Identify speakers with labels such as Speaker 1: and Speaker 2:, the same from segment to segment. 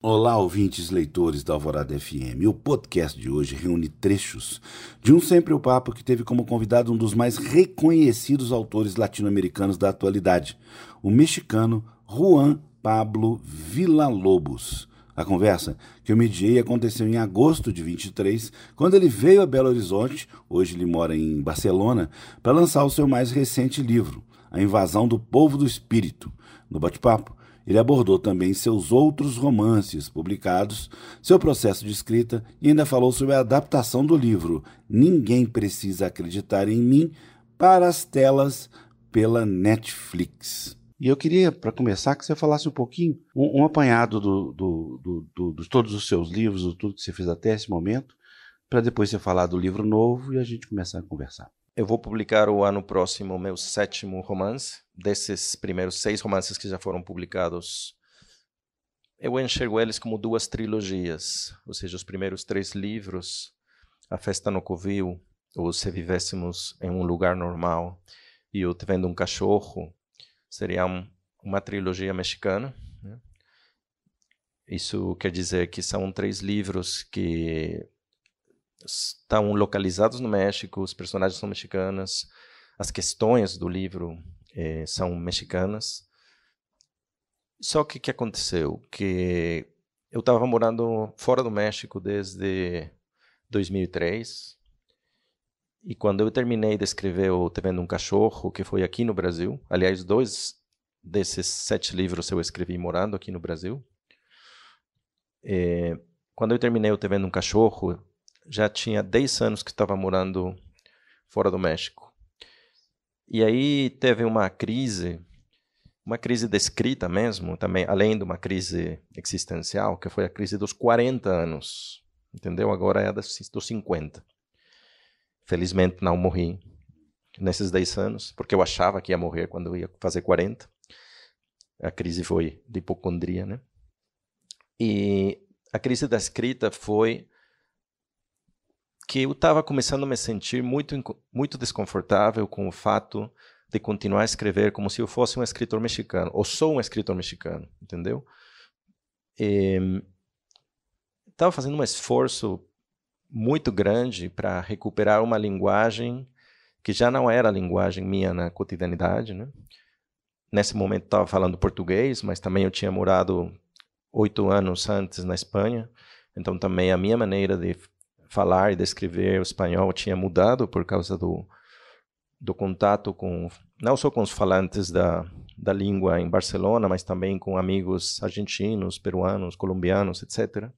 Speaker 1: Olá, ouvintes leitores da Alvorada FM. O podcast de hoje reúne trechos de um Sempre o Papo que teve como convidado um dos mais reconhecidos autores latino-americanos da atualidade, o mexicano Juan Pablo Villa-Lobos. A conversa que eu mediei aconteceu em agosto de 23, quando ele veio a Belo Horizonte, hoje ele mora em Barcelona, para lançar o seu mais recente livro, A Invasão do Povo do Espírito. No bate-papo, ele abordou também seus outros romances publicados, seu processo de escrita e ainda falou sobre a adaptação do livro Ninguém Precisa Acreditar em Mim para as telas pela Netflix. E eu queria, para começar, que você falasse um pouquinho, um, um apanhado do, do, do, do, de todos os seus livros, de tudo que você fez até esse momento, para depois você falar do livro novo e a gente começar a conversar.
Speaker 2: Eu vou publicar o ano próximo meu sétimo romance. Desses primeiros seis romances que já foram publicados, eu enxergo eles como duas trilogias. Ou seja, os primeiros três livros, A Festa no Covil, ou Se Vivêssemos em um Lugar Normal, e o Te Vendo um Cachorro, seriam uma trilogia mexicana. Né? Isso quer dizer que são três livros que estão localizados no México, os personagens são mexicanas, as questões do livro eh, são mexicanas. Só que o que aconteceu? Que eu estava morando fora do México desde 2003. E quando eu terminei de escrever o Te Vendo um Cachorro, que foi aqui no Brasil, aliás, dois desses sete livros eu escrevi morando aqui no Brasil. Eh, quando eu terminei o Te Vendo um Cachorro, já tinha 10 anos que estava morando fora do México. E aí teve uma crise, uma crise descrita mesmo, também além de uma crise existencial, que foi a crise dos 40 anos. Entendeu? Agora é dos 50. Felizmente não morri nesses 10 anos, porque eu achava que ia morrer quando eu ia fazer 40. A crise foi de hipocondria, né? E a crise da escrita foi que eu estava começando a me sentir muito, muito desconfortável com o fato de continuar a escrever como se eu fosse um escritor mexicano, ou sou um escritor mexicano, entendeu? Estava fazendo um esforço muito grande para recuperar uma linguagem que já não era a linguagem minha na cotidianidade, né? Nesse momento estava falando português, mas também eu tinha morado oito anos antes na Espanha, então também a minha maneira de falar e descrever o espanhol tinha mudado por causa do, do contato com não só com os falantes da, da língua em Barcelona, mas também com amigos argentinos, peruanos, colombianos, etc.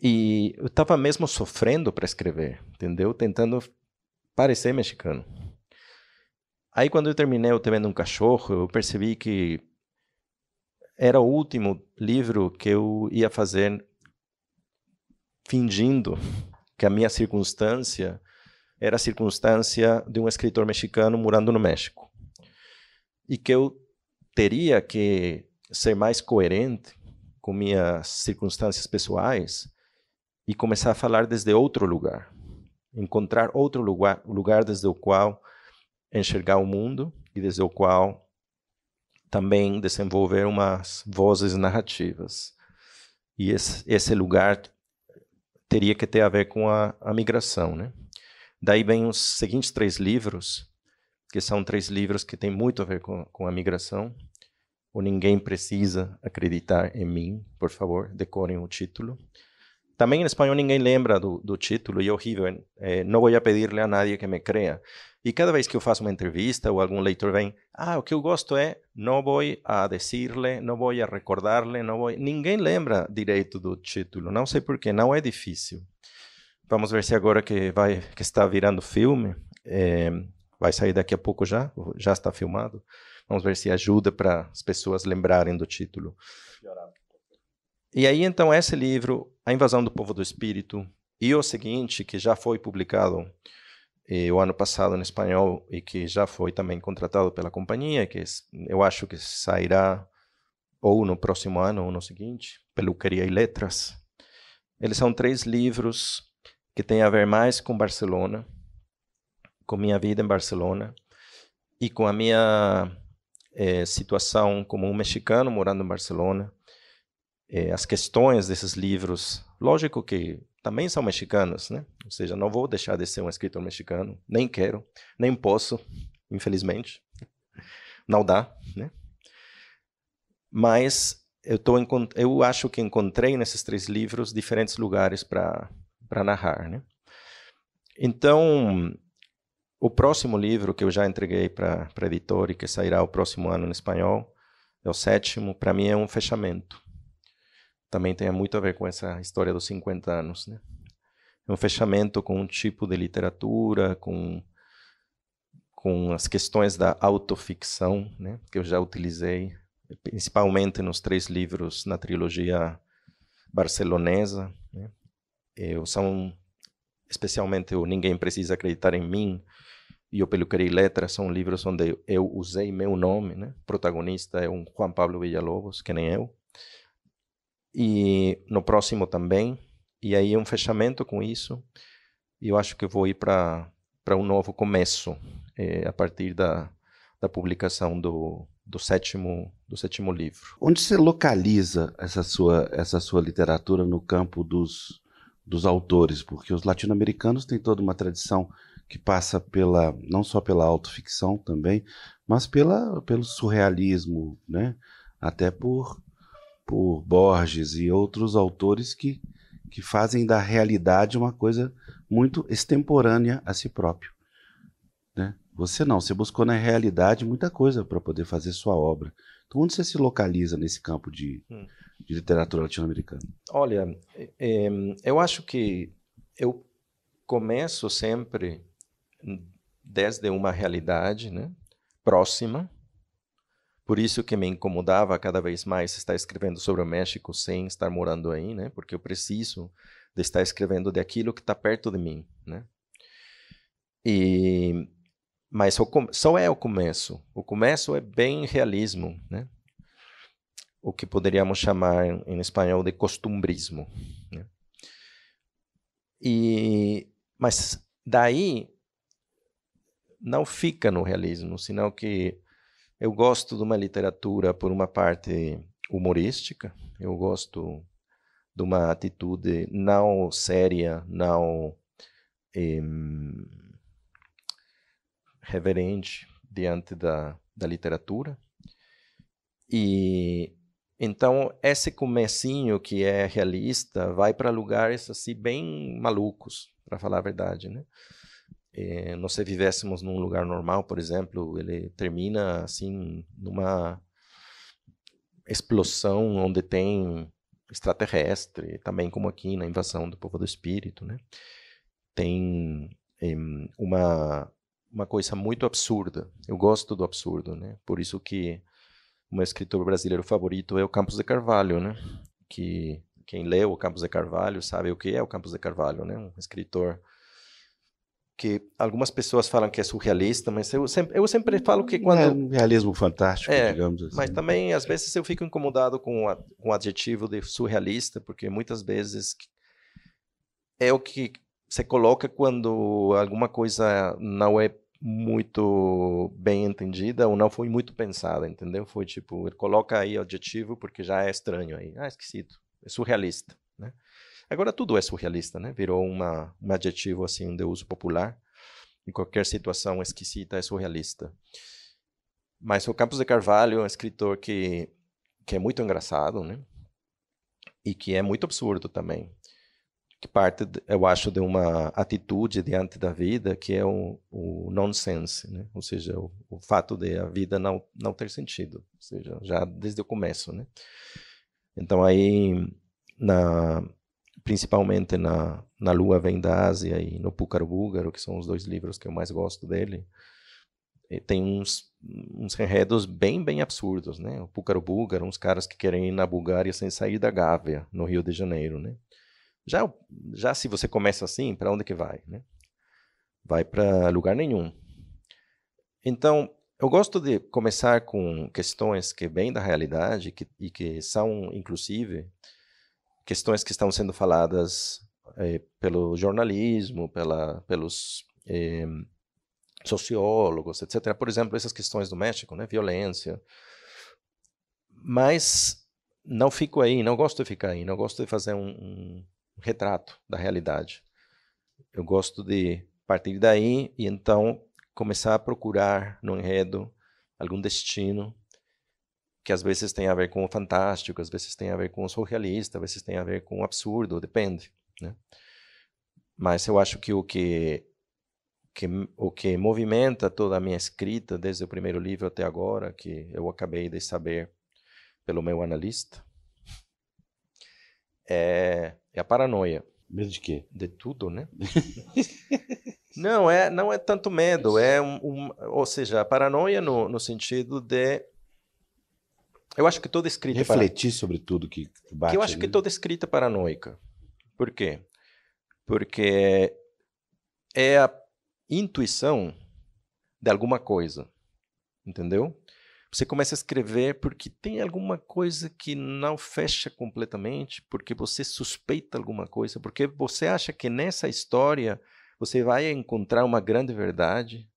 Speaker 2: E eu estava mesmo sofrendo para escrever, entendeu? Tentando parecer mexicano. Aí quando eu terminei o Te Vendo um Cachorro, eu percebi que era o último livro que eu ia fazer fingindo que a minha circunstância era a circunstância de um escritor mexicano morando no México. E que eu teria que ser mais coerente com minhas circunstâncias pessoais e começar a falar desde outro lugar. Encontrar outro lugar, lugar desde o qual enxergar o mundo e desde o qual também desenvolver umas vozes narrativas. E esse, esse lugar teria que ter a ver com a, a migração, né? Daí vem os seguintes três livros, que são três livros que têm muito a ver com, com a migração. O Ninguém Precisa Acreditar em Mim, por favor, decorem o título. Também em espanhol ninguém lembra do, do título, e é horrível. É, não vou pedir-lhe a nadie que me creia. E cada vez que eu faço uma entrevista ou algum leitor vem, ah, o que eu gosto é, não vou a dizer-lhe, não vou a recordar-lhe, não vou... Ninguém lembra direito do título, não sei porquê, não é difícil. Vamos ver se agora que vai que está virando filme, é, vai sair daqui a pouco já, já está filmado. Vamos ver se ajuda para as pessoas lembrarem do título. E aí, então, esse livro, A Invasão do Povo do Espírito, e o seguinte, que já foi publicado eh, o ano passado em espanhol e que já foi também contratado pela companhia, que eu acho que sairá ou no próximo ano ou no seguinte, Peluqueria e Letras. Eles são três livros que têm a ver mais com Barcelona, com minha vida em Barcelona e com a minha eh, situação como um mexicano morando em Barcelona é, as questões desses livros, lógico que também são mexicanos, né? Ou seja, não vou deixar de ser um escritor mexicano, nem quero, nem posso, infelizmente. Não dá, né? Mas eu, tô, eu acho que encontrei nesses três livros diferentes lugares para narrar, né? Então, o próximo livro que eu já entreguei para a editora e que sairá o próximo ano em espanhol, é o sétimo, para mim é um fechamento. Também tem muito a ver com essa história dos 50 anos. Né? É um fechamento com um tipo de literatura, com, com as questões da autoficção, né? que eu já utilizei, principalmente nos três livros na trilogia barcelonesa. Né? Eu, são especialmente o Ninguém Precisa Acreditar em Mim, e O Peluqueria e Letra são livros onde eu usei meu nome, né? O protagonista é um Juan Pablo Villalobos, que nem eu. E no próximo também. E aí é um fechamento com isso. E eu acho que vou ir para um novo começo é, a partir da, da publicação do, do sétimo do sétimo livro.
Speaker 1: Onde você localiza essa sua essa sua literatura no campo dos dos autores, porque os latino-americanos têm toda uma tradição que passa pela não só pela autoficção também, mas pela pelo surrealismo, né? Até por por Borges e outros autores que que fazem da realidade uma coisa muito extemporânea a si próprio, né? Você não, você buscou na realidade muita coisa para poder fazer sua obra. Então, onde você se localiza nesse campo de, hum. de literatura latino-americana?
Speaker 2: Olha, é, eu acho que eu começo sempre desde uma realidade né, próxima. Por isso que me incomodava cada vez mais estar escrevendo sobre o México sem estar morando aí, né? Porque eu preciso de estar escrevendo de aquilo que está perto de mim, né? E mas só é o começo. O começo é bem realismo, né? O que poderíamos chamar em espanhol de costumbrismo. Né? E mas daí não fica no realismo, senão que eu gosto de uma literatura, por uma parte, humorística, eu gosto de uma atitude não séria, não eh, reverente diante da, da literatura. E então esse comecinho que é realista vai para lugares assim bem malucos, para falar a verdade, né? Eh, nós se vivêssemos num lugar normal, por exemplo, ele termina assim numa explosão onde tem extraterrestre, também como aqui na invasão do povo do espírito, né? Tem uma uma coisa muito absurda. Eu gosto do absurdo, né? Por isso que meu escritor brasileiro favorito é o Campos de Carvalho, né? Que quem leu o Campos de Carvalho sabe o que é o Campos de Carvalho, né? Um escritor que algumas pessoas falam que é surrealista, mas eu sempre, eu sempre falo que quando... É
Speaker 1: um realismo fantástico, é, digamos assim.
Speaker 2: Mas também, às vezes, eu fico incomodado com, a, com o adjetivo de surrealista, porque muitas vezes é o que você coloca quando alguma coisa não é muito bem entendida ou não foi muito pensada, entendeu? Foi tipo, ele coloca aí o adjetivo porque já é estranho aí. Ah, esquisito. É surrealista, né? Agora tudo é surrealista, né? Virou uma, um adjetivo assim de uso popular. Em qualquer situação esquisita é surrealista. Mas o Campos de Carvalho é um escritor que, que é muito engraçado, né? E que é muito absurdo também. Que parte, eu acho, de uma atitude diante da vida que é o, o nonsense, né? Ou seja, o, o fato de a vida não, não ter sentido. Ou seja, já desde o começo, né? Então aí, na, principalmente na, na Lua Vem da Ásia e no Púcaro Búlgaro, que são os dois livros que eu mais gosto dele, tem uns, uns enredos bem, bem absurdos, né? O Púcaro Búlgaro, uns caras que querem ir na Bulgária sem sair da Gávea, no Rio de Janeiro, né? Já, já se você começa assim, para onde que vai, né? Vai para lugar nenhum. Então, eu gosto de começar com questões que vêm da realidade que, e que são, inclusive, questões que estão sendo faladas é, pelo jornalismo, pela, pelos é, sociólogos, etc. Por exemplo, essas questões do México, né, violência. Mas não fico aí, não gosto de ficar aí, não gosto de fazer um, um retrato da realidade. Eu gosto de partir daí e então começar a procurar no enredo algum destino que às vezes tem a ver com o fantástico, às vezes tem a ver com o surrealista, às vezes tem a ver com o absurdo, depende. Né? Mas eu acho que o que, que o que movimenta toda a minha escrita, desde o primeiro livro até agora, que eu acabei de saber pelo meu analista, é, é a paranoia.
Speaker 1: Medo de quê?
Speaker 2: De tudo, né? não, é, não é tanto medo, é um, um ou seja, a paranoia no, no sentido de eu acho que toda escrita
Speaker 1: refletir para... sobre tudo que bate.
Speaker 2: Que eu acho que toda escrita é paranoica. Por quê? Porque é a intuição de alguma coisa, entendeu? Você começa a escrever porque tem alguma coisa que não fecha completamente, porque você suspeita alguma coisa, porque você acha que nessa história você vai encontrar uma grande verdade,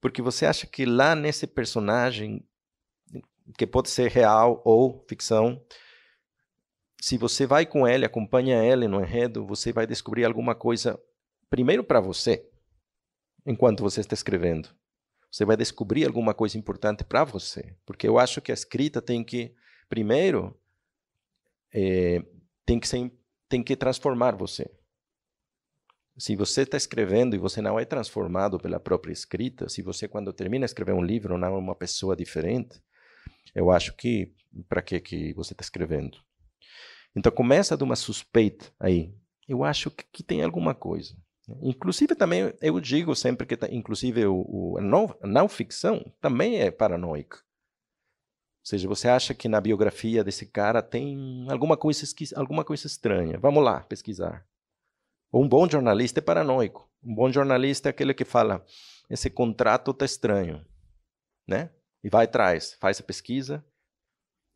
Speaker 2: porque você acha que lá nesse personagem, que pode ser real ou ficção, se você vai com ele, acompanha ele no enredo, você vai descobrir alguma coisa, primeiro para você, enquanto você está escrevendo. Você vai descobrir alguma coisa importante para você. Porque eu acho que a escrita tem que, primeiro, é, tem, que ser, tem que transformar você. Se você está escrevendo e você não é transformado pela própria escrita, se você, quando termina de escrever um livro, não é uma pessoa diferente, eu acho que para que, que você está escrevendo? Então começa de uma suspeita aí. Eu acho que, que tem alguma coisa. Inclusive também eu digo sempre que inclusive o, o, a, não, não ficção também é paranoica. Ou seja, você acha que na biografia desse cara tem alguma coisa, alguma coisa estranha. Vamos lá pesquisar. Um bom jornalista é paranoico. Um bom jornalista é aquele que fala: esse contrato está estranho, né? E vai atrás, faz a pesquisa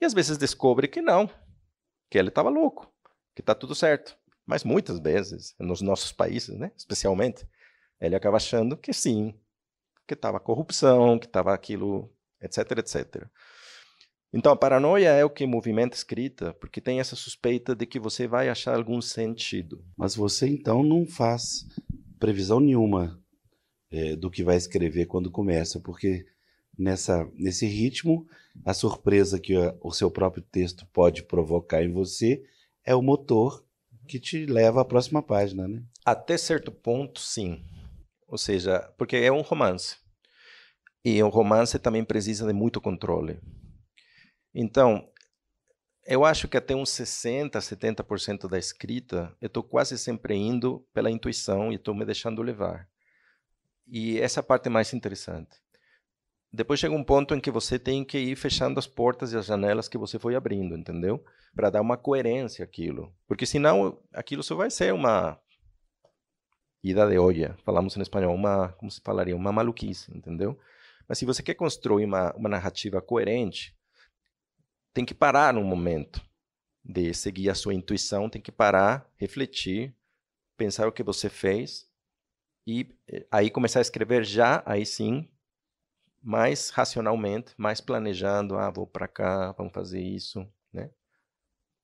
Speaker 2: e às vezes descobre que não, que ele estava louco, que está tudo certo. Mas muitas vezes, nos nossos países, né, especialmente, ele acaba achando que sim, que estava corrupção, que estava aquilo, etc, etc. Então, a paranoia é o que movimenta a escrita, porque tem essa suspeita de que você vai achar algum sentido.
Speaker 1: Mas você, então, não faz previsão nenhuma é, do que vai escrever quando começa, porque nessa, nesse ritmo, a surpresa que o seu próprio texto pode provocar em você é o motor que te leva à próxima página, né?
Speaker 2: Até certo ponto, sim. Ou seja, porque é um romance. E um romance também precisa de muito controle. Então, eu acho que até uns 60%, 70% da escrita, eu estou quase sempre indo pela intuição e estou me deixando levar. E essa parte é mais interessante. Depois chega um ponto em que você tem que ir fechando as portas e as janelas que você foi abrindo, entendeu? Para dar uma coerência àquilo. Porque senão aquilo só vai ser uma ida de olla, falamos em espanhol, uma, como se falaria, uma maluquice, entendeu? Mas se você quer construir uma, uma narrativa coerente, tem que parar num momento de seguir a sua intuição, tem que parar, refletir, pensar o que você fez e eh, aí começar a escrever já, aí sim, mais racionalmente, mais planejando, ah, vou para cá, vamos fazer isso, né?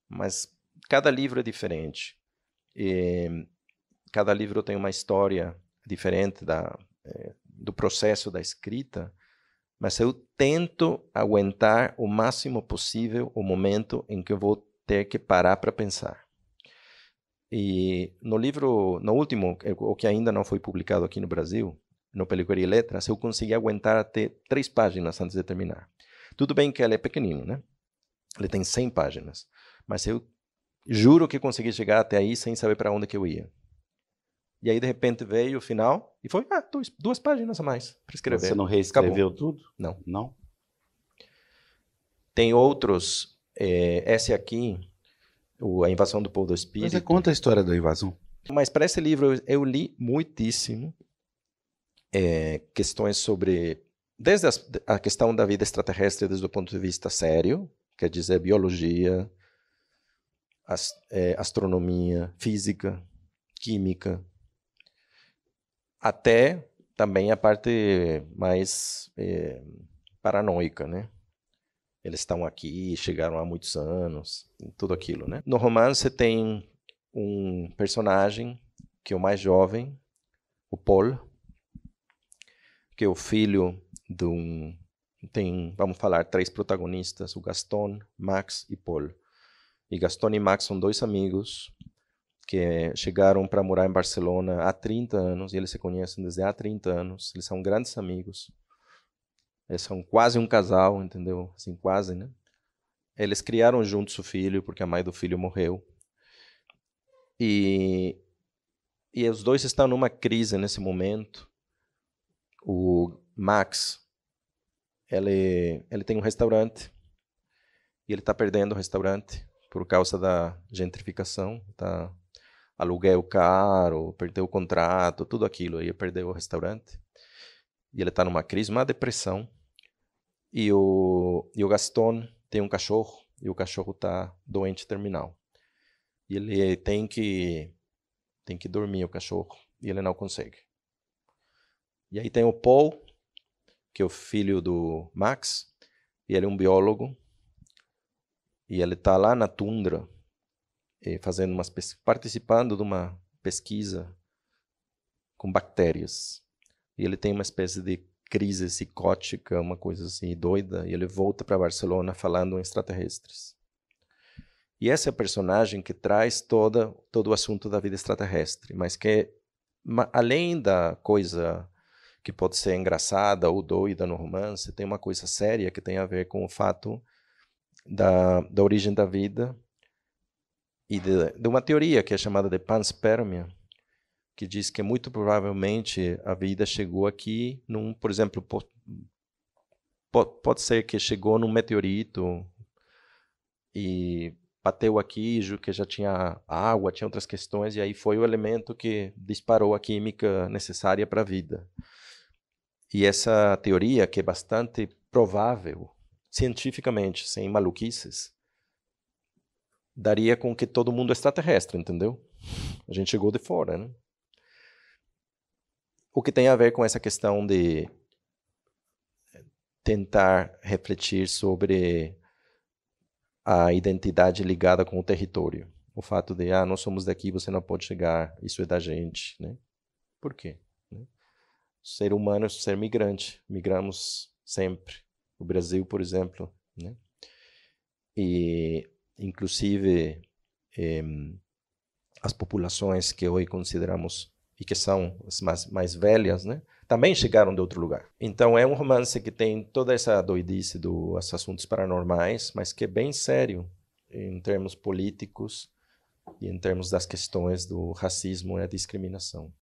Speaker 2: Mas cada livro é diferente. E cada livro tem uma história diferente da, é, do processo da escrita, mas eu tento aguentar o máximo possível o momento em que eu vou ter que parar para pensar. E no livro, no último, o que ainda não foi publicado aqui no Brasil, no Pelicuria e Letras, eu consegui aguentar até três páginas antes de terminar. Tudo bem que ele é pequenino, né? Ele tem 100 páginas. Mas eu juro que consegui chegar até aí sem saber para onde que eu ia. E aí, de repente, veio o final e foi, ah, dois, duas páginas a mais para escrever.
Speaker 1: Você não reescreveu Acabou. tudo?
Speaker 2: Não.
Speaker 1: Não?
Speaker 2: Tem outros, é, esse aqui, o A Invasão do Povo do Espírito.
Speaker 1: Você conta a história da invasão.
Speaker 2: Mas para esse livro eu, eu li muitíssimo é, questões sobre desde as, a questão da vida extraterrestre desde o ponto de vista sério, quer dizer biologia, as, é, astronomia, física, química, até também a parte mais é, paranoica, né? eles estão aqui, chegaram há muitos anos, tudo aquilo, né? No romance tem um personagem que é o mais jovem, o Paul, que é o filho de um tem, vamos falar, três protagonistas, o Gaston, Max e Paul. E Gaston e Max são dois amigos que chegaram para morar em Barcelona há 30 anos, e eles se conhecem desde há 30 anos, eles são grandes amigos. Eles são quase um casal, entendeu? Assim, quase, né? Eles criaram juntos o filho, porque a mãe do filho morreu. E, e os dois estão numa crise nesse momento. O Max, ele, ele tem um restaurante e ele está perdendo o restaurante por causa da gentrificação, tá? aluguel caro, perdeu o contrato, tudo aquilo, aí perdeu o restaurante. E ele está numa crise, uma depressão. E o, e o Gaston tem um cachorro, e o cachorro está doente terminal. E ele tem que tem que dormir o cachorro, e ele não consegue. E aí tem o Paul, que é o filho do Max, e ele é um biólogo, e ele está lá na tundra, eh, fazendo umas participando de uma pesquisa com bactérias. E ele tem uma espécie de crise psicótica, uma coisa assim doida, e ele volta para Barcelona falando em extraterrestres. E essa é a personagem que traz toda, todo o assunto da vida extraterrestre, mas que, além da coisa que pode ser engraçada ou doida no romance, tem uma coisa séria que tem a ver com o fato da, da origem da vida e de, de uma teoria que é chamada de panspermia, que diz que muito provavelmente a vida chegou aqui num, por exemplo, pode, pode ser que chegou num meteorito e bateu aqui, que já tinha água, tinha outras questões, e aí foi o elemento que disparou a química necessária para a vida. E essa teoria, que é bastante provável, cientificamente, sem maluquices, daria com que todo mundo é extraterrestre, entendeu? A gente chegou de fora, né? O que tem a ver com essa questão de tentar refletir sobre a identidade ligada com o território. O fato de, ah, nós somos daqui, você não pode chegar, isso é da gente, né? Por quê? Ser humano ser migrante. Migramos sempre. O Brasil, por exemplo, né? E, inclusive, eh, as populações que hoje consideramos e que são as mais, mais velhas, né? Também chegaram de outro lugar. Então é um romance que tem toda essa doidice dos assuntos paranormais, mas que é bem sério em termos políticos e em termos das questões do racismo e a discriminação.